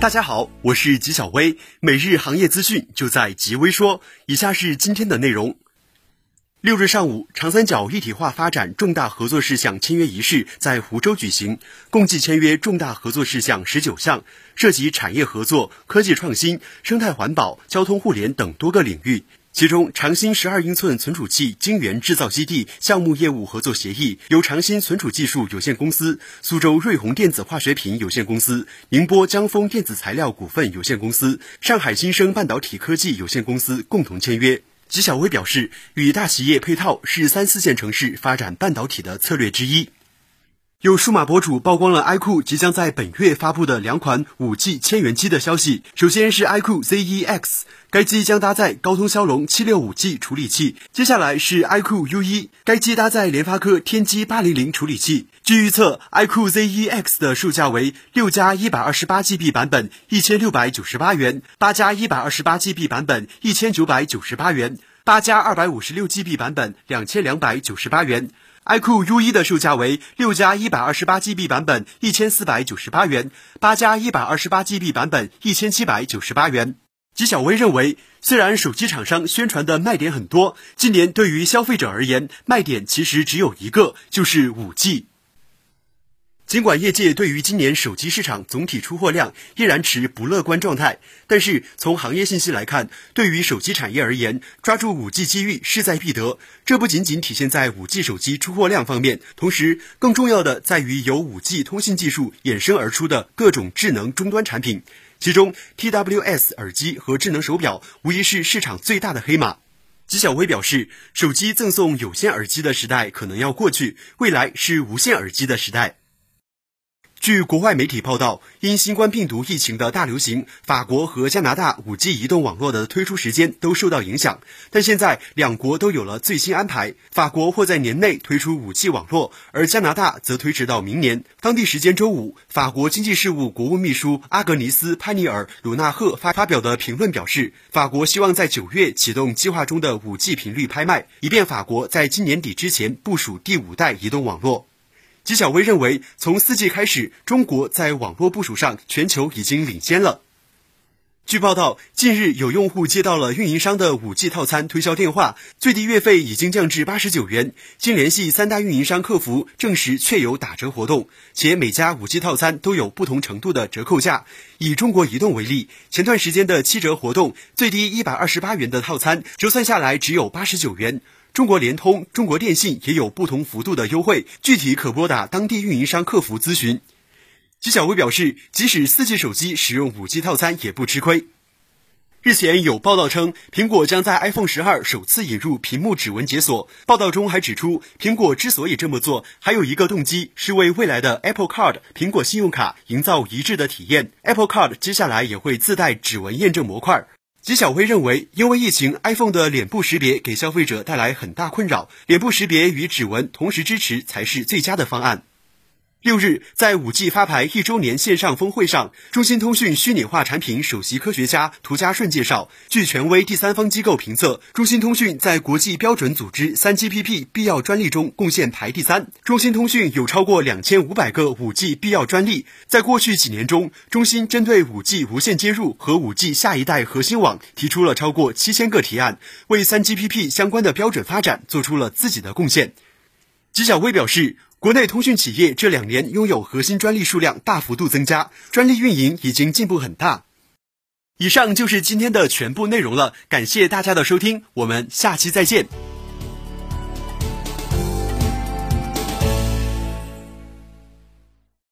大家好，我是吉小薇，每日行业资讯就在吉微说。以下是今天的内容。六日上午，长三角一体化发展重大合作事项签约仪式在湖州举行，共计签约重大合作事项十九项，涉及产业合作、科技创新、生态环保、交通互联等多个领域。其中，长鑫十二英寸存储器晶圆制造基地项目业务合作协议由长鑫存储技术有限公司、苏州瑞虹电子化学品有限公司、宁波江丰电子材料股份有限公司、上海新生半导体科技有限公司共同签约。吉小薇表示，与大企业配套是三四线城市发展半导体的策略之一。有数码博主曝光了 iQOO 即将在本月发布的两款 5G 千元机的消息。首先是 iQOO ZE-X，该机将搭载高通骁龙 765G 处理器。接下来是 iQOO U1，该机搭载联发科天玑800处理器。据预测，iQOO ZE-X 的售价为六加 128GB 版本一千六百九十八元，八加 128GB 版本一千九百九十八元，八加 256GB 版本两千两百九十八元。iQOO U1 的售价为六加一百二十八 GB 版本一千四百九十八元，八加一百二十八 GB 版本一千七百九十八元。吉小薇认为，虽然手机厂商宣传的卖点很多，今年对于消费者而言，卖点其实只有一个，就是五 G。尽管业界对于今年手机市场总体出货量依然持不乐观状态，但是从行业信息来看，对于手机产业而言，抓住五 G 机遇势在必得。这不仅仅体现在五 G 手机出货量方面，同时更重要的在于由五 G 通信技术衍生而出的各种智能终端产品，其中 TWS 耳机和智能手表无疑是市场最大的黑马。纪晓薇表示，手机赠送有线耳机的时代可能要过去，未来是无线耳机的时代。据国外媒体报道，因新冠病毒疫情的大流行，法国和加拿大 5G 移动网络的推出时间都受到影响。但现在两国都有了最新安排，法国或在年内推出 5G 网络，而加拿大则推迟到明年。当地时间周五，法国经济事务国务秘书阿格尼斯·潘尼尔·鲁纳赫发发表的评论表示，法国希望在九月启动计划中的 5G 频率拍卖，以便法国在今年底之前部署第五代移动网络。纪晓薇认为，从四 G 开始，中国在网络部署上全球已经领先了。据报道，近日有用户接到了运营商的五 G 套餐推销电话，最低月费已经降至八十九元。经联系三大运营商客服证实，确有打折活动，且每家五 G 套餐都有不同程度的折扣价。以中国移动为例，前段时间的七折活动，最低一百二十八元的套餐折算下来只有八十九元。中国联通、中国电信也有不同幅度的优惠，具体可拨打当地运营商客服咨询。纪晓薇表示，即使四 G 手机使用五 G 套餐也不吃亏。日前有报道称，苹果将在 iPhone 十二首次引入屏幕指纹解锁。报道中还指出，苹果之所以这么做，还有一个动机是为未来的 Apple Card 苹果信用卡营造一致的体验。Apple Card 接下来也会自带指纹验证模块。纪晓辉认为，因为疫情，iPhone 的脸部识别给消费者带来很大困扰，脸部识别与指纹同时支持才是最佳的方案。六日，在五 G 发牌一周年线上峰会上，中兴通讯虚拟化产品首席科学家涂家顺介绍，据权威第三方机构评测，中兴通讯在国际标准组织三 GPP 必要专利中贡献排第三。中兴通讯有超过两千五百个五 G 必要专利。在过去几年中，中兴针对五 G 无线接入和五 G 下一代核心网提出了超过七千个提案，为三 GPP 相关的标准发展做出了自己的贡献。纪晓薇表示。国内通讯企业这两年拥有核心专利数量大幅度增加，专利运营已经进步很大。以上就是今天的全部内容了，感谢大家的收听，我们下期再见。